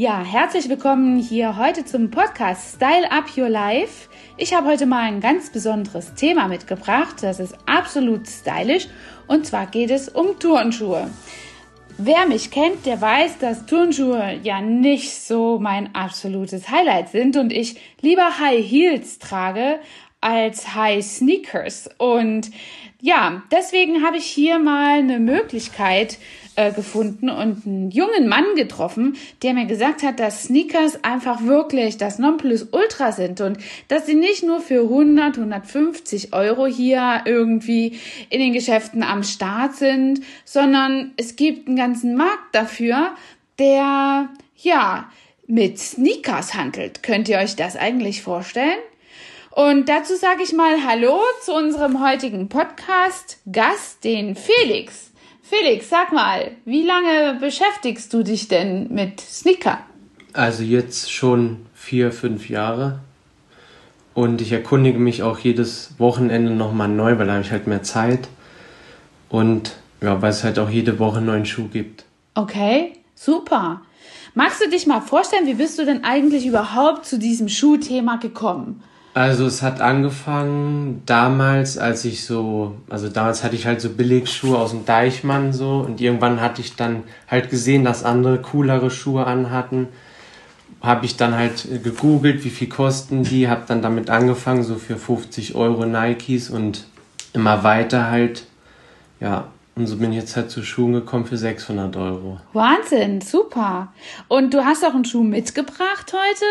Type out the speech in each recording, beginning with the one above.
Ja, herzlich willkommen hier heute zum Podcast Style Up Your Life. Ich habe heute mal ein ganz besonderes Thema mitgebracht. Das ist absolut stylisch und zwar geht es um Turnschuhe. Wer mich kennt, der weiß, dass Turnschuhe ja nicht so mein absolutes Highlight sind und ich lieber High Heels trage als High Sneakers. Und ja, deswegen habe ich hier mal eine Möglichkeit äh, gefunden und einen jungen Mann getroffen, der mir gesagt hat, dass Sneakers einfach wirklich das Nonplusultra sind und dass sie nicht nur für 100, 150 Euro hier irgendwie in den Geschäften am Start sind, sondern es gibt einen ganzen Markt dafür, der ja mit Sneakers handelt. Könnt ihr euch das eigentlich vorstellen? Und dazu sage ich mal Hallo zu unserem heutigen Podcast-Gast, den Felix. Felix, sag mal, wie lange beschäftigst du dich denn mit Sneaker? Also jetzt schon vier, fünf Jahre. Und ich erkundige mich auch jedes Wochenende nochmal neu, weil da habe ich halt mehr Zeit. Und ja, weil es halt auch jede Woche einen neuen Schuh gibt. Okay, super. Magst du dich mal vorstellen, wie bist du denn eigentlich überhaupt zu diesem Schuhthema gekommen? Also es hat angefangen damals, als ich so, also damals hatte ich halt so Billigschuhe aus dem Deichmann so und irgendwann hatte ich dann halt gesehen, dass andere coolere Schuhe anhatten. Habe ich dann halt gegoogelt, wie viel kosten die, habe dann damit angefangen, so für 50 Euro Nikes und immer weiter halt, ja, und so bin ich jetzt halt zu Schuhen gekommen für 600 Euro. Wahnsinn, super. Und du hast auch einen Schuh mitgebracht heute.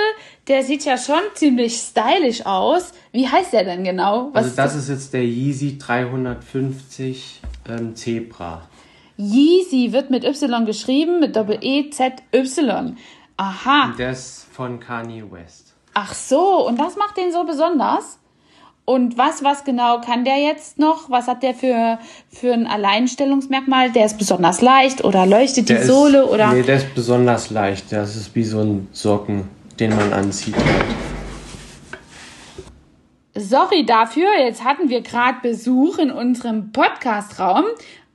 Der sieht ja schon ziemlich stylisch aus. Wie heißt der denn genau? Was also das ist jetzt der Yeezy 350 ähm, Zebra. Yeezy wird mit Y geschrieben, mit Doppel-E-Z-Y. Aha. Der ist von Kanye West. Ach so, und das macht den so besonders? Und was, was genau kann der jetzt noch? Was hat der für, für ein Alleinstellungsmerkmal? Der ist besonders leicht oder leuchtet der die Sohle ist, oder? Nee, der ist besonders leicht. Das ist wie so ein Socken, den man anzieht. Sorry dafür, jetzt hatten wir gerade Besuch in unserem Podcastraum.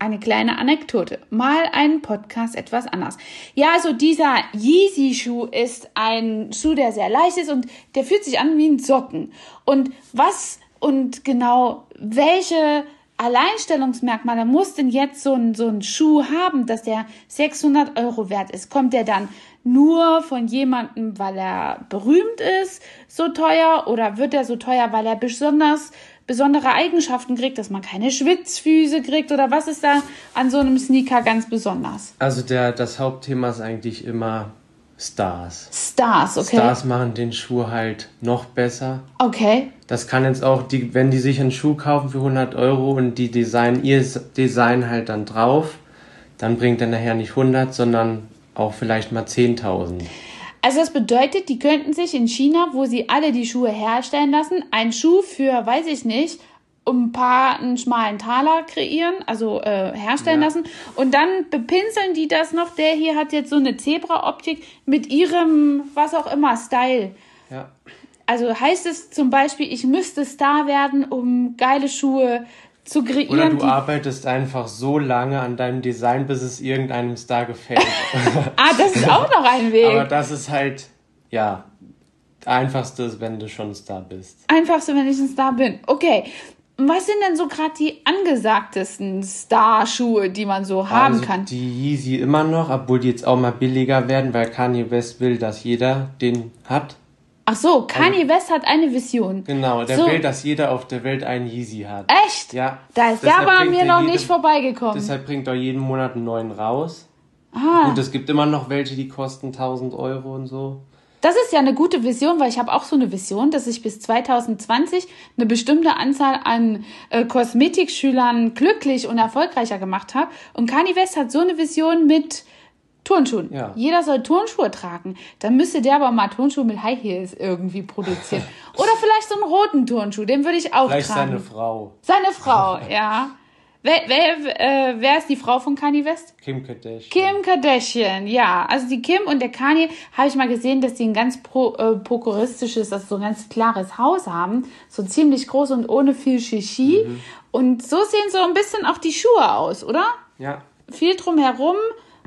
Eine kleine Anekdote. Mal ein Podcast etwas anders. Ja, also dieser Yeezy-Schuh ist ein Schuh, der sehr leicht ist und der fühlt sich an wie ein Socken. Und was und genau welche Alleinstellungsmerkmale muss denn jetzt so ein, so ein Schuh haben, dass der 600 Euro wert ist? Kommt der dann nur von jemandem, weil er berühmt ist, so teuer? Oder wird er so teuer, weil er besonders besondere Eigenschaften kriegt, dass man keine Schwitzfüße kriegt? Oder was ist da an so einem Sneaker ganz besonders? Also der, das Hauptthema ist eigentlich immer Stars. Stars, okay. Stars machen den Schuh halt noch besser. Okay. Das kann jetzt auch, die, wenn die sich einen Schuh kaufen für 100 Euro und die design ihr Design halt dann drauf, dann bringt er nachher nicht 100, sondern auch vielleicht mal 10.000. Also das bedeutet, die könnten sich in China, wo sie alle die Schuhe herstellen lassen, einen Schuh für, weiß ich nicht, um ein paar einen schmalen Taler kreieren, also äh, herstellen ja. lassen. Und dann bepinseln die das noch. Der hier hat jetzt so eine Zebra-Optik mit ihrem, was auch immer, Style. Ja. Also heißt es zum Beispiel, ich müsste Star werden, um geile Schuhe zu kreieren. Oder du arbeitest einfach so lange an deinem Design, bis es irgendeinem Star gefällt. ah, das ist auch noch ein Weg. Aber das ist halt, ja, einfachste ist, wenn du schon Star bist. Einfachste, wenn ich ein Star bin. Okay, was sind denn so gerade die angesagtesten Star-Schuhe, die man so haben also kann? Die Yeezy immer noch, obwohl die jetzt auch mal billiger werden, weil Kanye West will, dass jeder den hat. Ach so, Kanye also, West hat eine Vision. Genau, der so. will, dass jeder auf der Welt einen Yeezy hat. Echt? Ja. Da ist der aber mir noch nicht vorbeigekommen. Deshalb bringt er jeden Monat einen neuen raus. Ah. Und es gibt immer noch welche, die kosten 1000 Euro und so. Das ist ja eine gute Vision, weil ich habe auch so eine Vision, dass ich bis 2020 eine bestimmte Anzahl an äh, Kosmetikschülern glücklich und erfolgreicher gemacht habe. Und Kanye West hat so eine Vision mit Turnschuhen. Ja. Jeder soll Turnschuhe tragen. Dann müsste der aber mal Turnschuhe mit High Heels irgendwie produzieren. Oder vielleicht so einen roten Turnschuh, den würde ich auch vielleicht tragen. Vielleicht seine Frau. Seine Frau, ja. Wer, wer, äh, wer ist die Frau von Kanye West? Kim Kardashian. Kim Kardashian, ja. Also die Kim und der Kanye habe ich mal gesehen, dass die ein ganz pro, äh, prokuristisches, also so ein ganz klares Haus haben. So ziemlich groß und ohne viel Shishi. Mhm. Und so sehen so ein bisschen auch die Schuhe aus, oder? Ja. Viel drumherum,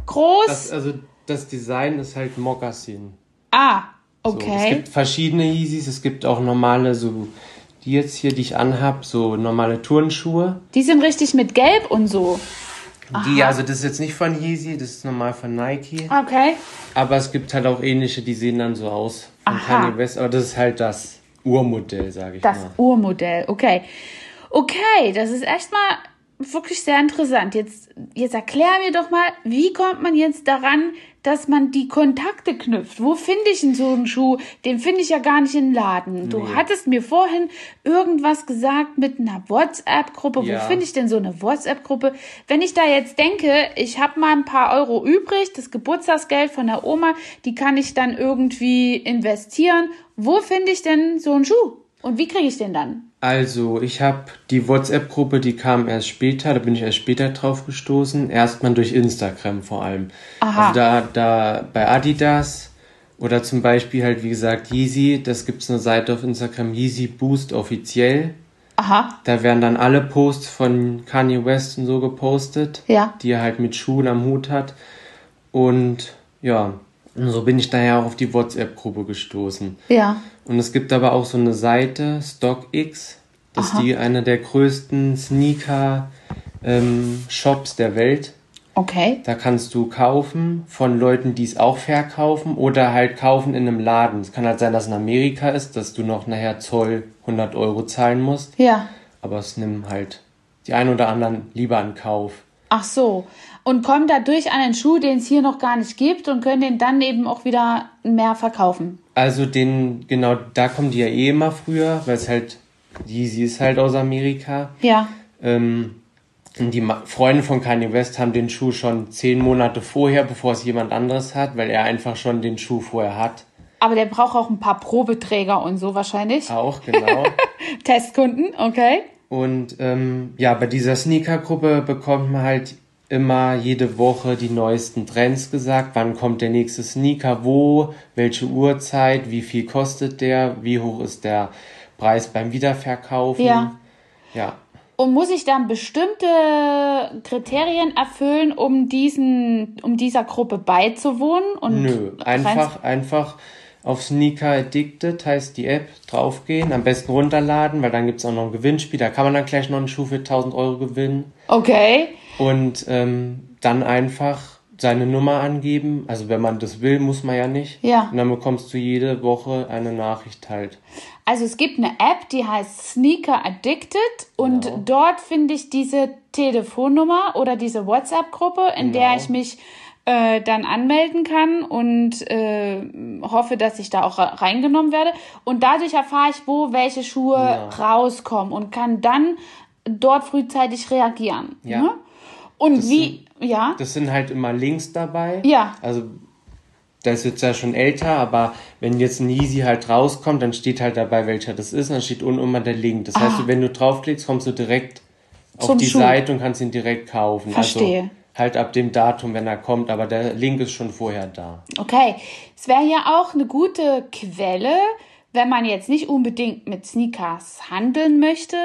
groß. Das, also das Design ist halt Moccasin. Ah, So, es okay. gibt verschiedene Yeezys, es gibt auch normale, so die jetzt hier, die ich anhab, so normale Turnschuhe. die sind richtig mit Gelb und so. Die, also das ist jetzt nicht von Yeezy, das ist normal von Nike. Okay. Aber es gibt halt auch ähnliche, die sehen dann so aus von Aha. Kanye West. Aber das ist halt das Urmodell, sage ich Das mal. Urmodell, okay. Okay, das ist echt mal wirklich sehr interessant. Jetzt, jetzt erklär mir doch mal, wie kommt man jetzt daran, dass man die Kontakte knüpft? Wo finde ich denn so einen Schuh? Den finde ich ja gar nicht im Laden. Du Nee. hattest mir vorhin irgendwas gesagt mit einer WhatsApp-Gruppe. Ja. Wo finde ich denn so eine WhatsApp-Gruppe? Wenn ich da jetzt denke, ich habe mal ein paar Euro übrig, das Geburtstagsgeld von der Oma, die kann ich dann irgendwie investieren. Wo finde ich denn so einen Schuh? Und wie kriege ich den dann? Also, ich habe die WhatsApp-Gruppe, die kam erst später, da bin ich erst später drauf gestoßen. Erstmal durch Instagram vor allem. Aha. Also da, da bei Adidas oder zum Beispiel halt, wie gesagt, Yeezy, das gibt's eine Seite auf Instagram, Yeezy Boost offiziell. Aha, Da werden dann alle Posts von Kanye West und so gepostet, Ja. die er halt mit Schuhen am Hut hat. Und ja, so bin ich daher auch auf die WhatsApp-Gruppe gestoßen. ja. Und es gibt aber auch so eine Seite, StockX, das ist die eine der größten Sneaker-Shops der Welt. Okay. Da kannst du kaufen von Leuten, die es auch verkaufen oder halt kaufen in einem Laden. Es kann halt sein, dass es in Amerika ist, dass du noch nachher Zoll 100 Euro zahlen musst. Ja. Aber es nimmt halt die ein oder anderen lieber in Kauf. Ach so. Und kommen dadurch an einen Schuh, den es hier noch gar nicht gibt und können den dann eben auch wieder mehr verkaufen. Also den, genau, da kommen die ja eh immer früher, weil es halt, Yeezy ist halt aus Amerika. Ja. Ähm, die Freunde von Kanye West haben den Schuh schon zehn Monate vorher, bevor es jemand anderes hat, weil er einfach schon den Schuh vorher hat. Aber der braucht auch ein paar Probeträger und so wahrscheinlich. Auch, genau. Testkunden, okay. Und ähm, ja, bei dieser Sneaker-Gruppe bekommt man halt immer jede Woche die neuesten Trends gesagt. Wann kommt der nächste Sneaker, wo, welche Uhrzeit, wie viel kostet der, wie hoch ist der Preis beim Wiederverkaufen. Ja. Ja, Und muss ich dann bestimmte Kriterien erfüllen, um diesen, um dieser Gruppe beizuwohnen? Und Nö, einfach, einfach auf Sneaker Addicted heißt die App, draufgehen, am besten runterladen, weil dann gibt's auch noch ein Gewinnspiel, da kann man dann gleich noch einen Schuh für 1000 Euro gewinnen. Okay. Und ähm, dann einfach seine Nummer angeben. Also wenn man das will, muss man ja nicht. Ja. Und dann bekommst du jede Woche eine Nachricht halt. Also es gibt eine App, die heißt Sneaker Addicted und Genau. dort finde ich diese Telefonnummer oder diese WhatsApp-Gruppe, in der Genau. ich mich äh, dann anmelden kann und äh, hoffe, dass ich da auch re- reingenommen werde. Und dadurch erfahre ich, wo welche Schuhe Ja. rauskommen und kann dann dort frühzeitig reagieren. Ja. Ne? Und Das wie, ja, Das sind halt immer Links dabei. Ja. Also das ist jetzt ja schon älter, aber wenn jetzt ein Yeezy halt rauskommt, dann steht halt dabei, welcher das ist, und dann steht unten immer der Link. Das heißt, Ah. wenn du draufklickst, kommst du direkt auf Zum die Schuh. Seite und kannst ihn direkt kaufen. Verstehe. Also halt ab dem Datum, wenn er kommt, aber der Link ist schon vorher da. Okay, es wäre ja auch eine gute Quelle, wenn man jetzt nicht unbedingt mit Sneakers handeln möchte,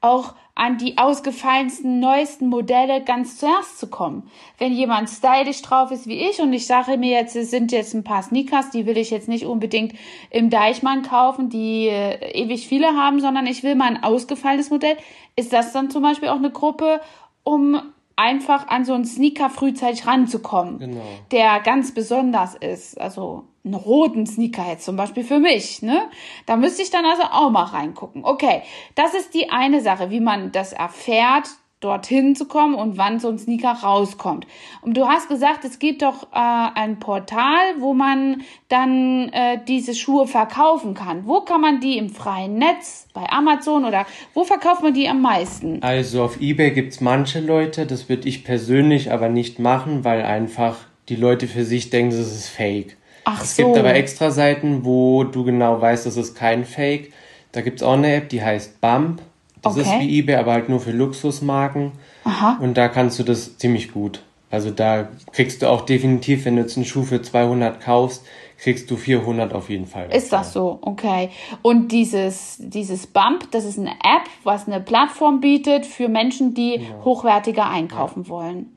auch an die ausgefallensten, neuesten Modelle ganz zuerst zu kommen. Wenn jemand stylisch drauf ist wie ich und ich sage mir jetzt, es sind jetzt ein paar Sneakers, die will ich jetzt nicht unbedingt im Deichmann kaufen, die äh, ewig viele haben, sondern ich will mal ein ausgefallenes Modell, ist das dann zum Beispiel auch eine Gruppe, um einfach an so einen Sneaker frühzeitig ranzukommen Genau. der ganz besonders ist, also einen roten Sneaker jetzt zum Beispiel für mich, ne? Da müsste ich dann also auch mal reingucken. Okay, das ist die eine Sache, wie man das erfährt, dorthin zu kommen und wann so ein Sneaker rauskommt. Und du hast gesagt, es gibt doch äh, ein Portal, wo man dann äh, diese Schuhe verkaufen kann. Wo kann man die im freien Netz, bei Amazon oder wo verkauft man die am meisten? Also auf Ebay gibt's manche Leute, das würde ich persönlich aber nicht machen, weil einfach die Leute für sich denken, das ist Fake. Ach es so. gibt aber extra Seiten, wo du genau weißt, das ist kein Fake. Da gibt's auch eine App, die heißt Bump. Das ist Okay. wie Ebay, aber halt nur für Luxusmarken. Aha. Und da kannst du das ziemlich gut. Also da kriegst du auch definitiv, wenn du jetzt einen Schuh für 200 kaufst, kriegst du 400 auf jeden Fall. Ist das so? Okay. Und dieses, dieses Bump, das ist eine App, was eine Plattform bietet für Menschen, die hochwertiger einkaufen wollen.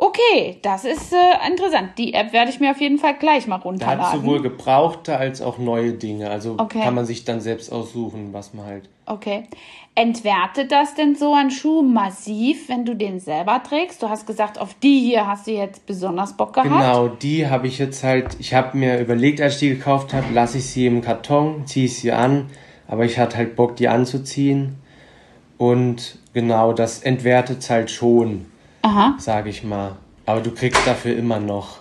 Okay, das ist äh, interessant. Die App werde ich mir auf jeden Fall gleich mal Da hat runterladen. sowohl gebrauchte als auch neue Dinge. Also Okay. kann man sich dann selbst aussuchen, was man halt. Okay. Entwertet das denn so ein Schuh massiv, wenn du den selber trägst? Du hast gesagt, auf die hier hast du jetzt besonders Bock gehabt. Genau, die habe ich jetzt halt, ich habe mir überlegt, als ich die gekauft habe, lasse ich sie im Karton, ziehe ich sie an, aber ich hatte halt Bock, die anzuziehen. Und genau, das entwertet halt schon, sage ich mal. Aber du kriegst dafür immer noch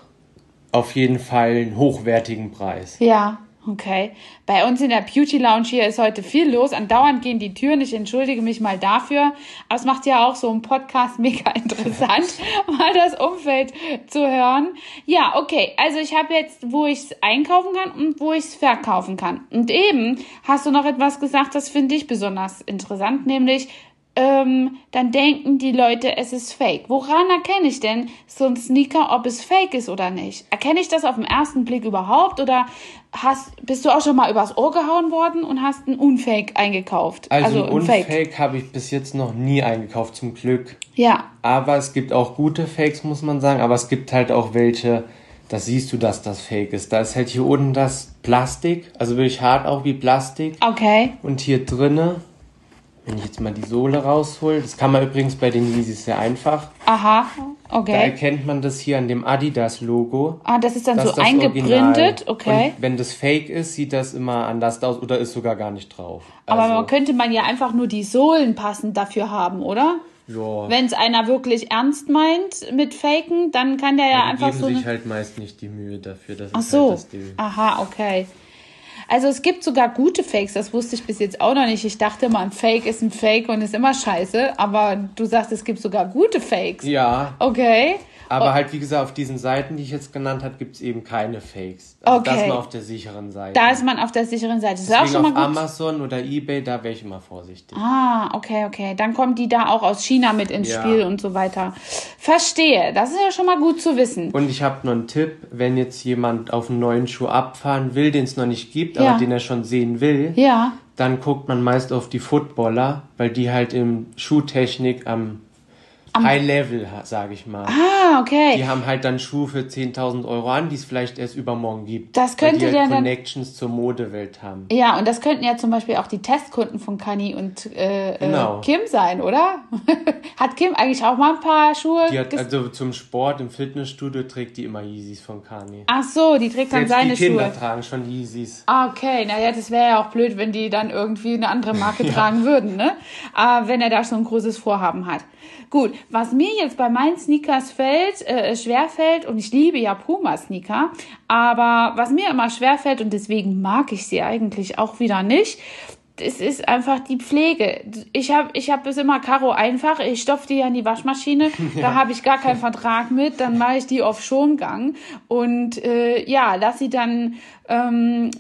auf jeden Fall einen hochwertigen Preis. Ja, okay. Bei uns in der Beauty Lounge hier ist heute viel los. Andauernd gehen die Türen. Ich entschuldige mich mal dafür. Aber es macht ja auch so einen Podcast mega interessant, mal das Umfeld zu hören. Ja, okay. Also ich habe jetzt, wo ich es einkaufen kann und wo ich es verkaufen kann. Und eben hast du noch etwas gesagt, das finde ich besonders interessant, nämlich ähm, dann denken die Leute, es ist fake. Woran erkenne ich denn so ein Sneaker, ob es fake ist oder nicht? Erkenne ich das auf den ersten Blick überhaupt oder hast, bist du auch schon mal übers Ohr gehauen worden und hast einen Unfake eingekauft? Also, ein ein Unfake habe ich bis jetzt noch nie eingekauft, zum Glück. Ja, Aber es gibt auch gute Fakes, muss man sagen. Aber es gibt halt auch welche, da siehst du, dass das Fake ist. Da ist halt hier unten das Plastik, also wirklich hart auch wie Plastik. okay. Und hier drinne, wenn ich jetzt mal die Sohle raushol, das kann man übrigens bei den Yeezys sehr einfach. Aha, Da okay. erkennt man das hier an dem Adidas-Logo. Ah, das ist dann Das so ist eingeprintet, okay. Und wenn das Fake ist, sieht das immer anders aus oder ist sogar gar nicht drauf. Aber Also, man könnte man ja einfach nur die Sohlen passend dafür haben, oder? ja, Wenn es einer wirklich ernst meint mit Faken, dann kann der ja die einfach geben so. sich eine- halt meist nicht die Mühe dafür. Das Ach ist so. halt das Ding. Aha, okay. Also es gibt sogar gute Fakes, das wusste ich bis jetzt auch noch nicht. Ich dachte immer, ein Fake ist ein Fake und ist immer scheiße, aber du sagst, es gibt sogar gute Fakes. Ja, Okay. Aber halt wie gesagt, auf diesen Seiten, die ich jetzt genannt habe, gibt es eben keine Fakes. Also Okay. mal auf der sicheren Seite. Da ist man auf der sicheren Seite. Das ist auch schon mal auf gut. Amazon oder Ebay, da wäre ich immer vorsichtig. Ah, okay, okay. Dann kommen die da auch aus China mit ins Ja. Spiel und so weiter. Verstehe. Das ist ja schon mal gut zu wissen. Und ich habe noch einen Tipp, wenn jetzt jemand auf einen neuen Schuh abfahren will, den es noch nicht gibt, Ja. aber den er schon sehen will, Ja. dann guckt man meist auf die Footballer, weil die halt im Schuhtechnik am, High Level, sage ich mal. Ah, okay. Die haben halt dann Schuhe für 10.000 Euro an, die es vielleicht erst übermorgen gibt. Das könnte weil die halt dann- Connections zur Modewelt haben. Ja, und das könnten ja zum Beispiel auch die Testkunden von Kanye und äh, Genau. äh, Kim sein, oder? Hat Kim eigentlich auch mal ein paar Schuhe? Die hat also zum Sport im Fitnessstudio trägt die immer Yeezys von Kanye. Ach so, die trägt dann Selbst seine die Kinder Schuhe. tragen schon Yeezys. Ah, Okay, naja, das wäre ja auch blöd, wenn die dann irgendwie eine andere Marke tragen würden, ne? Aber wenn er da so ein großes Vorhaben hat. Gut, was mir jetzt bei meinen Sneakers fällt, äh, schwer fällt, und ich liebe ja Puma-Sneaker, aber was mir immer schwer fällt, und deswegen mag ich sie eigentlich auch wieder nicht, es ist einfach die Pflege. Ich habe ich hab es immer Karo einfach. Ich stopfe die ja in die Waschmaschine. Da habe ich gar keinen Vertrag mit. Dann mache ich die auf Schongang. Und äh, ja, lass sie dann ähm,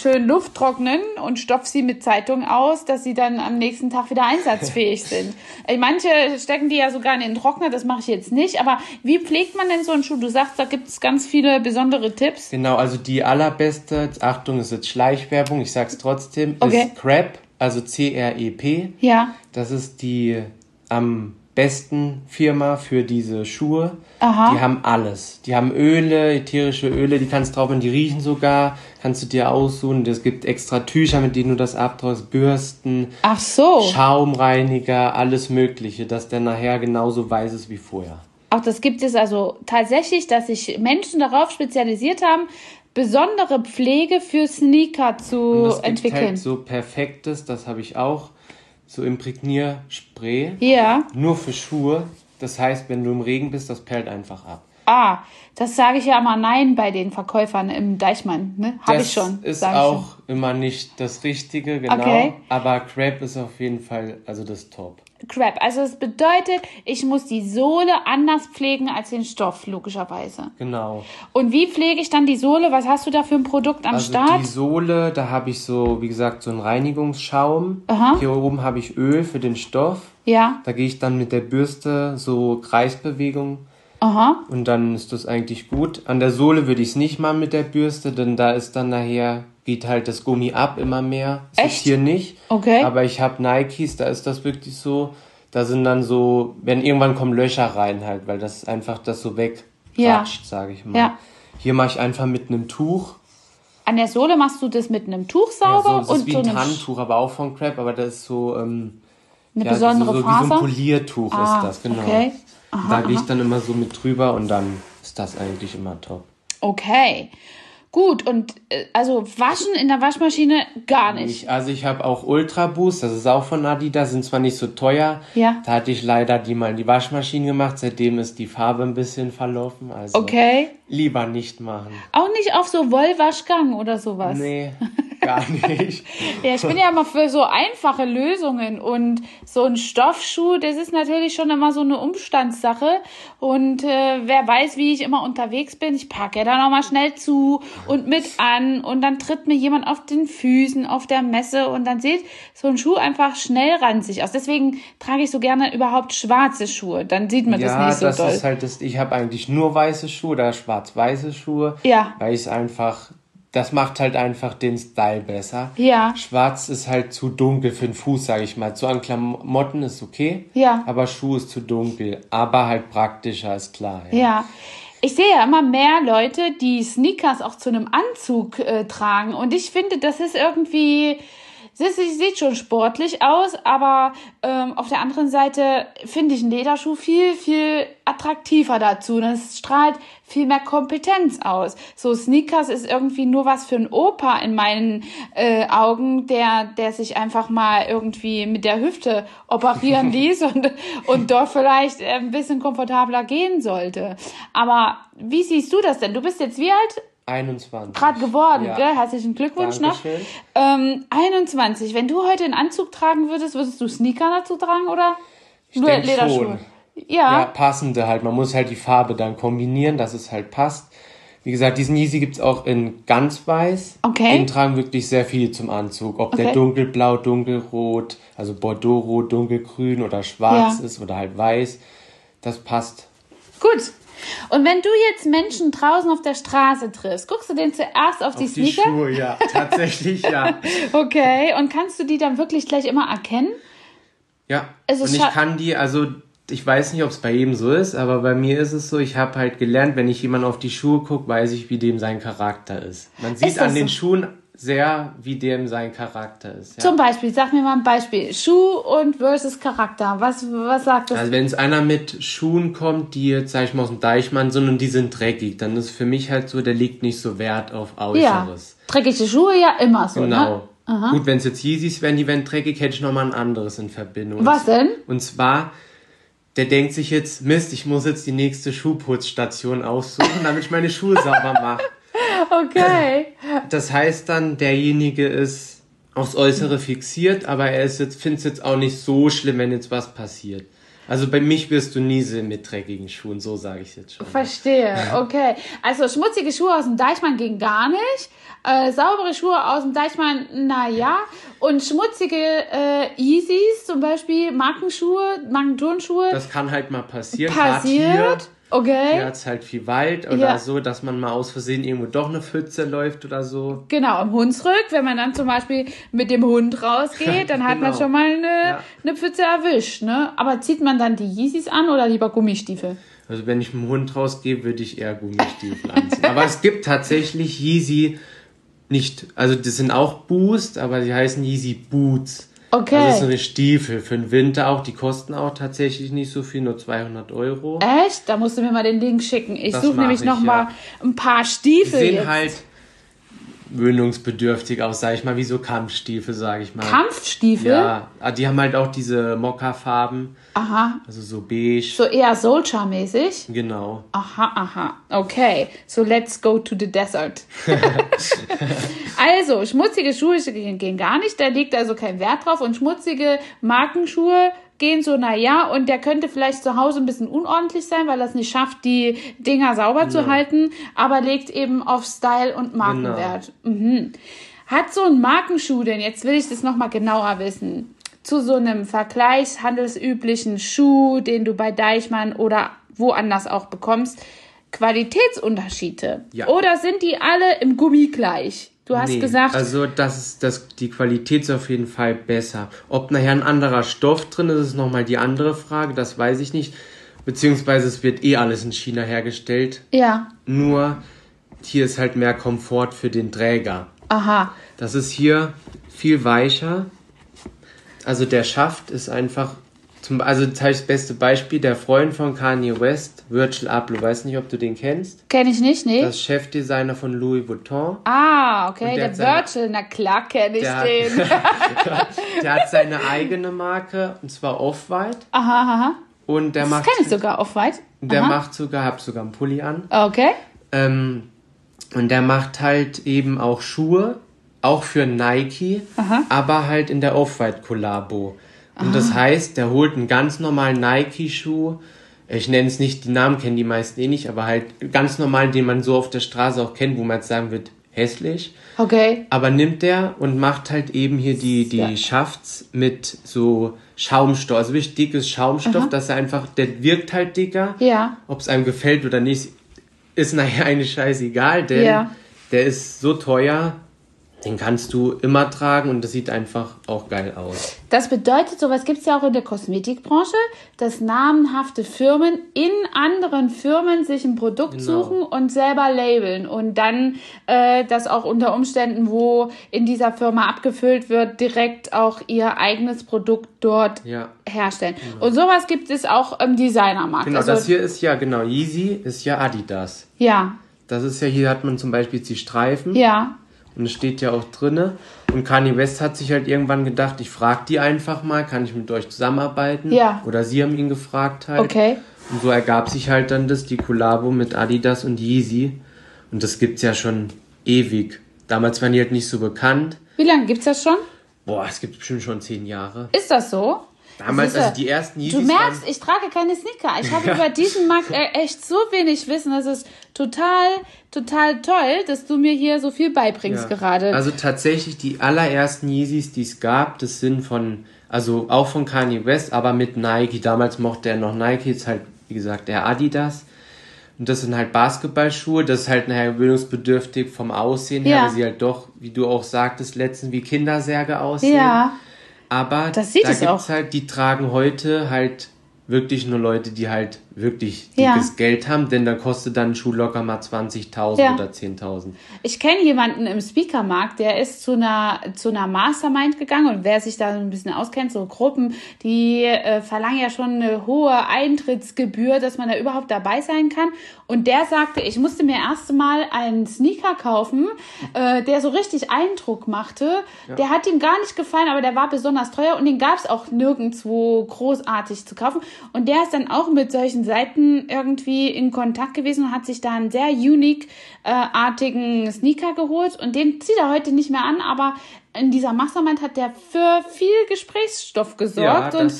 schön Luft trocknen und stopf sie mit Zeitung aus, dass sie dann am nächsten Tag wieder einsatzfähig sind. Äh, Manche stecken die ja sogar in den Trockner. Das mache ich jetzt nicht. Aber wie pflegt man denn so einen Schuh? Du sagst, da gibt es ganz viele besondere Tipps. Genau, also die allerbeste, Achtung, ist jetzt Schleichwerbung, ich sag's trotzdem, Okay. ist Crep, also C-R-E-P. Ja. Das ist die am besten Firma für diese Schuhe. Aha. Die haben alles. Die haben Öle, ätherische Öle, die kannst drauf und die riechen sogar. Kannst du dir aussuchen. Es gibt extra Tücher, mit denen du das abträgst, Bürsten, Ach so. Schaumreiniger, alles Mögliche, dass der nachher genauso weiß ist wie vorher. Auch das gibt es also tatsächlich, dass sich Menschen darauf spezialisiert haben, besondere Pflege für Sneaker zu Und gibt entwickeln. halt so perfektes, das habe ich auch, so Imprägnierspray. ja. Nur für Schuhe. Das heißt, wenn du im Regen bist, das perlt einfach ab. Ah, das sage ich ja immer nein bei den Verkäufern im Deichmann. Ne? Habe das ich schon. ist sag ich auch schon. immer nicht das Richtige, genau. Okay. Aber Crab ist auf jeden Fall, also das Top. Crap. Also es bedeutet, ich muss die Sohle anders pflegen als den Stoff, logischerweise. Genau. Und wie pflege ich dann die Sohle? Was hast du da für ein Produkt am Also Start? die Sohle, da habe ich so, wie gesagt, so einen Reinigungsschaum. Aha. Hier oben habe ich Öl für den Stoff. Ja. Da gehe ich dann mit der Bürste so Kreisbewegung Aha. und dann ist das eigentlich gut. An der Sohle würde ich es nicht machen mit der Bürste, denn da ist dann nachher, geht halt das Gummi ab immer mehr. Das Echt? ist hier nicht. Okay. Aber ich habe Nikes, da ist das wirklich so, da sind dann so, wenn irgendwann kommen Löcher rein halt, weil das einfach das so wegquatscht, Ja. sage ich mal. Ja. Hier mache ich einfach mit einem Tuch. An der Sohle machst du das mit einem Tuch Ja, sauber so, das ist und wie so ein Handtuch, aber auch von Crap, aber das ist so, ähm, eine ja, besondere so, so Faser. wie so ein Poliertuch Ah, ist das, genau. okay. Da gehe ich dann immer so mit drüber und dann ist das eigentlich immer top. Okay. Gut, und äh, also waschen in der Waschmaschine gar nicht. Ich, also ich habe auch Ultra Boost, das ist auch von Adidas, sind zwar nicht so teuer. Ja. Da hatte ich leider die mal in die Waschmaschine gemacht, seitdem ist die Farbe ein bisschen verlaufen. Also Okay. Lieber nicht machen. Auch nicht auf so Wollwaschgang oder sowas. Nee, gar nicht. Ja, ich bin ja immer für so einfache Lösungen und so ein Stoffschuh, das ist natürlich schon immer so eine Umstandssache und äh, wer weiß, wie ich immer unterwegs bin, ich packe ja dann auch mal schnell zu und mit an und dann tritt mir jemand auf den Füßen auf der Messe und dann sieht so ein Schuh einfach schnell ranzig aus. Deswegen trage ich so gerne überhaupt schwarze Schuhe, dann sieht man ja, das nicht so doll. ist halt das. Ich habe eigentlich nur weiße Schuhe oder schwarz-weiße Schuhe. Ja. Weil ich es einfach, das macht halt einfach den Style besser. Ja. Schwarz ist halt zu dunkel für den Fuß, sage ich mal. So an Klamotten ist okay. Ja. Aber Schuh ist zu dunkel. Aber halt praktischer, ist klar. Ja. Ja. Ich sehe ja immer mehr Leute, die Sneakers auch zu einem Anzug äh, tragen. Und ich finde, das ist irgendwie. Ist- sieht schon sportlich aus, aber ähm, auf der anderen Seite finde ich einen Lederschuh viel, viel attraktiver dazu. Das strahlt viel mehr Kompetenz aus. So Sneakers ist irgendwie nur was für einen Opa in meinen äh, Augen, der, der sich einfach mal irgendwie mit der Hüfte operieren ließ und, und dort vielleicht äh, ein bisschen komfortabler gehen sollte. Aber wie siehst du das denn? Du bist jetzt wie alt? 21. Gerade geworden, Ja. gell? Herzlichen Glückwunsch noch. Dankeschön. Ähm, 21. Wenn du heute einen Anzug tragen würdest, würdest du Sneaker dazu tragen oder nur denk Lederschuhe? schon. Ja. Ja, passende halt. Man muss halt die Farbe dann kombinieren, dass es halt passt. Wie gesagt, diesen Yeezy gibt's auch in ganz weiß. Okay. Den tragen wirklich sehr viele zum Anzug. Ob Okay. der dunkelblau, dunkelrot, also Bordeaux-rot, dunkelgrün oder schwarz Ja. ist oder halt weiß. Das passt. Gut. Und wenn du jetzt Menschen draußen auf der Straße triffst, guckst du den zuerst auf, die Auf die Sneaker? Schuhe, ja. Tatsächlich, ja. Okay. Und kannst du die dann wirklich gleich immer erkennen? Ja. Ist Und ich kann die, also ich weiß nicht, ob es bei jedem so ist, aber bei mir ist es so, ich habe halt gelernt, wenn ich jemand auf die Schuhe gucke, weiß ich, wie dem sein Charakter ist. Man sieht Ist an den so? Schuhen sehr, wie dem sein Charakter ist. Ja. Zum Beispiel, sag mir mal ein Beispiel. Schuh und versus Charakter. Was, was sagt das? Also wenn es einer mit Schuhen kommt, die jetzt, sag ich mal, aus dem Deichmann sind und die sind dreckig, dann ist für mich halt so, der legt nicht so Wert auf ja. Äußeres. Dreckige Schuhe ja immer so, Genau. ne? Gut, wenn es jetzt Yeezys wären, die wären dreckig, hätte ich nochmal ein anderes in Verbindung. Was denn? Und zwar, der denkt sich jetzt, Mist, ich muss jetzt die nächste Schuhputzstation aussuchen, damit ich meine Schuhe sauber mache. Okay. Das heißt dann, derjenige ist aufs Äußere fixiert, aber er ist jetzt, findet es jetzt auch nicht so schlimm, wenn jetzt was passiert. Also bei mich wirst du nie sehen mit dreckigen Schuhen, so sage ich jetzt schon. Verstehe, okay. Also schmutzige Schuhe aus dem Deichmann ging gar nicht. Äh, saubere Schuhe aus dem Deichmann, na ja. Und schmutzige äh, Yeezys, zum Beispiel Markenschuhe, Markenturnschuhe, Das kann halt mal passieren. Passiert. Okay. hier hat's halt viel Wald oder Ja. so, dass man mal aus Versehen irgendwo doch eine Pfütze läuft oder so. Genau, im Hunsrück, wenn man dann zum Beispiel mit dem Hund rausgeht, dann hat man Genau. schon mal eine, Ja. eine Pfütze erwischt, ne? Aber zieht man dann die Yeezys an oder lieber Gummistiefel? Also wenn ich mit dem Hund rausgehe, würde ich eher Gummistiefel anziehen. Aber es gibt tatsächlich Yeezy nicht, also das sind auch Boost, aber die heißen Yeezy Boots. Okay. Also das sind Stiefel für den Winter auch. Die kosten auch tatsächlich nicht so viel, nur 200 Euro. Echt? Da musst du mir mal den Link schicken. Ich suche nämlich ich, noch ja. mal ein paar Die Stiefel. sehen jetzt. halt gewöhnungsbedürftig aus, sag ich mal, wie so Kampfstiefel, sag ich mal. Kampfstiefel? Ja, ah, die haben halt auch diese Mokka-Farben, Aha. also so beige. So eher Soldier-mäßig? Genau. Aha, aha. Okay, so let's go to the desert. also, schmutzige Schuhe gehen gehen gar nicht, da liegt also kein Wert drauf. Und schmutzige Markenschuhe gehen so, na ja, und der könnte vielleicht zu Hause ein bisschen unordentlich sein, weil er es nicht schafft, die Dinger sauber zu halten, aber legt eben auf Style und Markenwert. Mhm. Hat so ein Markenschuh denn, jetzt will ich das nochmal genauer wissen, zu so einem vergleichshandelsüblichen Schuh, den du bei Deichmann oder woanders auch bekommst, Qualitätsunterschiede? Ja. Oder sind die alle im Gummi gleich? Du hast nee, gesagt. Also das ist das, die Qualität ist auf jeden Fall besser. Ob nachher ein anderer Stoff drin ist, ist nochmal die andere Frage, das weiß ich nicht. Beziehungsweise es wird eh alles in China hergestellt. Ja. Nur hier ist halt mehr Komfort für den Träger. Aha. Das ist hier viel weicher. Also der Schaft ist einfach zum, also das heißt, das beste Beispiel, der Freund von Kanye West, Virgil Abloh, weiß nicht, ob du den kennst. Kenn ich nicht, nee. Das Chefdesigner von Louis Vuitton. Ah, okay, der, der Virgil, na klar kenne ich der den. Hat, der hat seine eigene Marke, und zwar Off-White. Aha, aha. Und der das macht. kenne ich sogar, Off-White. Der macht sogar, hab sogar einen Pulli an. Okay. Ähm, und der macht halt eben auch Schuhe, auch für Nike, aha. aber halt in der Off-White-Kollabo. Und das heißt, der holt einen ganz normalen Nike-Schuh. Ich nenne es nicht, die Namen kennen die meisten eh nicht, aber halt ganz normal, den man so auf der Straße auch kennt, wo man jetzt sagen wird, hässlich. Okay. Aber nimmt der und macht halt eben hier die, die ja. Schafts mit so Schaumstoff, also wirklich dickes Schaumstoff, Aha. dass er einfach, der wirkt halt dicker. Ja. Ob es einem gefällt oder nicht, ist nachher eigentlich scheißegal, denn ja. der ist so teuer, den kannst du immer tragen und das sieht einfach auch geil aus. Das bedeutet, sowas gibt es ja auch in der Kosmetikbranche, dass namenhafte Firmen in anderen Firmen sich ein Produkt genau. suchen und selber labeln und dann äh, das auch unter Umständen, wo in dieser Firma abgefüllt wird, direkt auch ihr eigenes Produkt dort ja. herstellen. Genau. Und sowas gibt es auch im Designermarkt. Genau, also, das hier ist ja, genau, Yeezy ist ja Adidas. Ja. Das ist ja, hier hat man zum Beispiel die Streifen. Ja. Und es steht ja auch drinne. Und Kanye West hat sich halt irgendwann gedacht, ich frage die einfach mal, kann ich mit euch zusammenarbeiten? Ja. Oder sie haben ihn gefragt halt. Okay. Und so ergab sich halt dann das, die Kollabo mit Adidas und Yeezy. Und das gibt's ja schon ewig. Damals waren die halt nicht so bekannt. Wie lange gibt's das schon? Boah, es gibt bestimmt schon zehn Jahre. Ist das so? Damals, also die ersten Yeezys Du merkst, ich trage keine Sneaker. Ich habe ja. über diesen Markt äh, echt so wenig Wissen. Das ist total, total toll, dass du mir hier so viel beibringst ja. gerade. Also tatsächlich die allerersten Yeezys, die es gab, das sind von, also auch von Kanye West, aber mit Nike. Damals mochte er noch Nike, jetzt halt, wie gesagt, der Adidas. Und das sind halt Basketballschuhe, das ist halt nachher gewöhnungsbedürftig vom Aussehen her, weil sie halt doch, wie du auch sagtest, letztens wie Kindersärge aussehen. Ja. Aber das sieht da es gibt's auch. halt, die tragen heute halt wirklich nur Leute, die halt wirklich dickes ja. Geld haben, denn da kostet dann ein Schuh locker mal 20.000 ja. oder 10.000. Ich kenne jemanden im Speakermarkt, der ist zu einer, zu einer Mastermind gegangen und wer sich da ein bisschen auskennt, so Gruppen, die äh, verlangen ja schon eine hohe Eintrittsgebühr, dass man da überhaupt dabei sein kann. Und der sagte, ich musste mir erst mal einen Sneaker kaufen, äh, der so richtig Eindruck machte. Ja. Der hat ihm gar nicht gefallen, aber der war besonders teuer und den gab es auch nirgendwo großartig zu kaufen. Und der ist dann auch mit solchen Seiten irgendwie in Kontakt gewesen und hat sich da einen sehr unique-artigen äh, Sneaker geholt und den zieht er heute nicht mehr an, aber in dieser Mastermind hat der für viel Gesprächsstoff gesorgt ja, und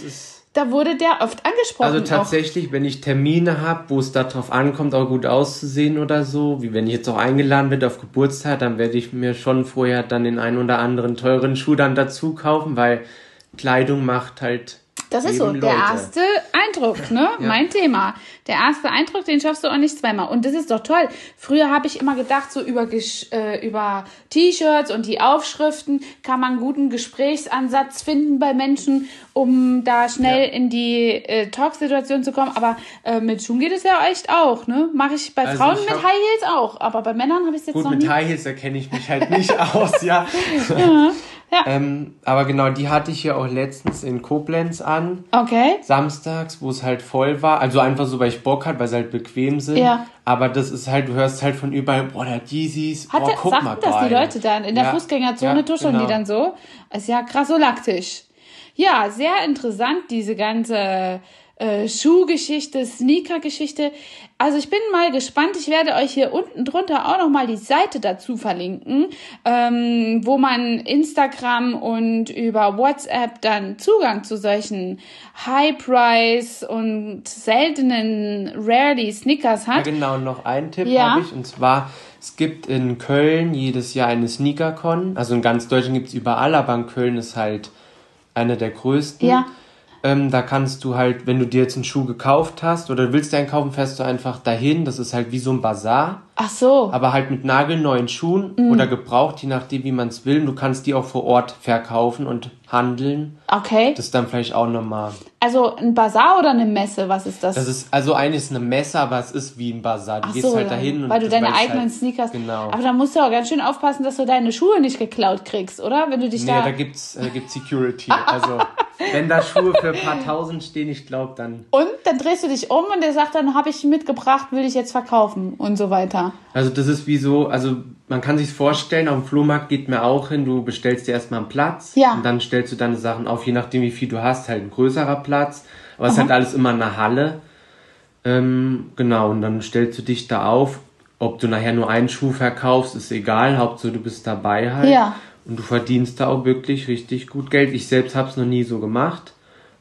da wurde der oft angesprochen. Also tatsächlich, auch. wenn ich Termine habe, wo es darauf ankommt, auch gut auszusehen oder so, wie wenn ich jetzt auch eingeladen werde auf Geburtstag, dann werde ich mir schon vorher dann den einen oder anderen teuren Schuh dann dazu kaufen, weil Kleidung macht halt das ist so, der erste Eindruck, ne? Ja. Mein Thema. Der erste Eindruck, den schaffst du auch nicht zweimal. Und das ist doch toll. Früher habe ich immer gedacht, so über, äh, über T-Shirts und die Aufschriften kann man einen guten Gesprächsansatz finden bei Menschen, um da schnell ja. in die äh, Talksituation zu kommen. Aber äh, mit Schuhen geht es ja echt auch, ne? Mache ich bei also Frauen ich mit High Heels auch. Aber bei Männern habe ich es jetzt gut, noch nicht. Gut, mit High Heels erkenne ich mich halt nicht aus, ja. ja. Ja. Ähm, aber genau, die hatte ich ja auch letztens in Koblenz an. Okay. Samstags, wo es halt voll war. Also einfach so, weil ich Bock hatte, weil sie halt bequem sind. Ja. Aber das ist halt, du hörst halt von überall, boah, der Yeezys, boah, guck sagten mal das die Leute dann? In der ja. Fußgängerzone ja, tuscheln genau. die dann so? Ist ja krass so laktisch. Ja, sehr interessant, diese ganze äh, Schuhgeschichte, Sneaker-Geschichte. Also ich bin mal gespannt. Ich werde euch hier unten drunter auch nochmal die Seite dazu verlinken, ähm, wo man Instagram und über WhatsApp dann Zugang zu solchen High-Price und seltenen Rarely Sneakers hat. Ja, genau, noch einen Tipp ja. habe ich. Und zwar, es gibt in Köln jedes Jahr eine Sneaker-Con. Also in ganz Deutschland gibt es überall, aber in Köln ist halt eine der größten. Ja. Ähm, da kannst du halt, wenn du dir jetzt einen Schuh gekauft hast oder willst dir einen kaufen, fährst du einfach dahin. Das ist halt wie so ein Bazar. Ach so. Aber halt mit nagelneuen Schuhen Mhm. oder gebraucht, je nachdem, wie man es will. Du kannst die auch vor Ort verkaufen und handeln. Okay. Das ist dann vielleicht auch nochmal. Also ein Bazar oder eine Messe? Was ist das? Das ist, also eigentlich ist eine Messe, aber es ist wie ein Bazar. Du Ach gehst so, halt dahin und weil du deine weiß eigenen halt, Sneakers. Genau. Aber da musst du auch ganz schön aufpassen, dass du deine Schuhe nicht geklaut kriegst, oder? Wenn du dich Nee, da. da gibt's, äh, gibt's Security. Also, wenn da Schuhe für ein paar tausend stehen, ich glaube, dann. und dann drehst du dich um und der sagt dann, habe ich mitgebracht, will ich jetzt verkaufen und so weiter. Also, das ist wie so, also, man kann sich's vorstellen, auf dem Flohmarkt geht mir auch hin, du bestellst dir erstmal einen Platz. Ja. Und dann stellst du deine Sachen auf, je nachdem, wie viel du hast, halt ein größerer Platz. Aber es ist halt alles immer in einer Halle. Ähm, genau, und dann stellst du dich da auf. Ob du nachher nur einen Schuh verkaufst, ist egal. Hauptsache, du bist dabei halt. Ja. Und du verdienst da auch wirklich richtig gut Geld. Ich selbst hab's noch nie so gemacht.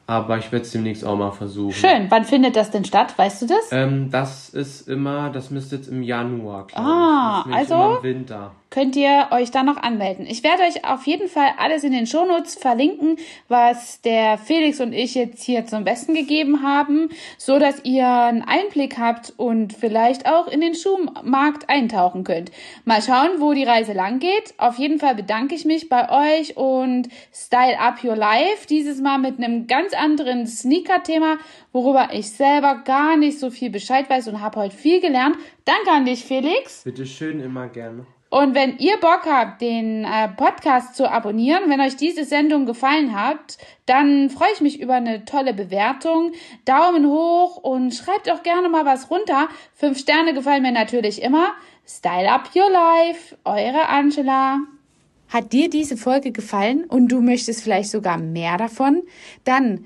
Aber ich werde es demnächst auch mal versuchen. Schön. Wann findet das denn statt? Weißt du das? Ähm, das ist immer, das müsste jetzt im Januar, glaube Ah, ich. Nämlich also- Immer im Winter. Könnt ihr euch da noch anmelden. Ich werde euch auf jeden Fall alles in den Shownotes verlinken, was der Felix und ich jetzt hier zum Besten gegeben haben, so dass ihr einen Einblick habt und vielleicht auch in den Schuhmarkt eintauchen könnt. Mal schauen, wo die Reise lang geht. Auf jeden Fall bedanke ich mich bei euch und Style Up Your Life. Dieses Mal mit einem ganz anderen Sneaker-Thema, worüber ich selber gar nicht so viel Bescheid weiß und habe heute viel gelernt. Danke an dich, Felix. Bitte schön, immer gerne. Und wenn ihr Bock habt, den äh, Podcast zu abonnieren, wenn euch diese Sendung gefallen hat, dann freue ich mich über eine tolle Bewertung. Daumen hoch und schreibt auch gerne mal was runter. Fünf Sterne gefallen mir natürlich immer. Style up your life, eure Angela. Hat dir diese Folge gefallen und du möchtest vielleicht sogar mehr davon? Dann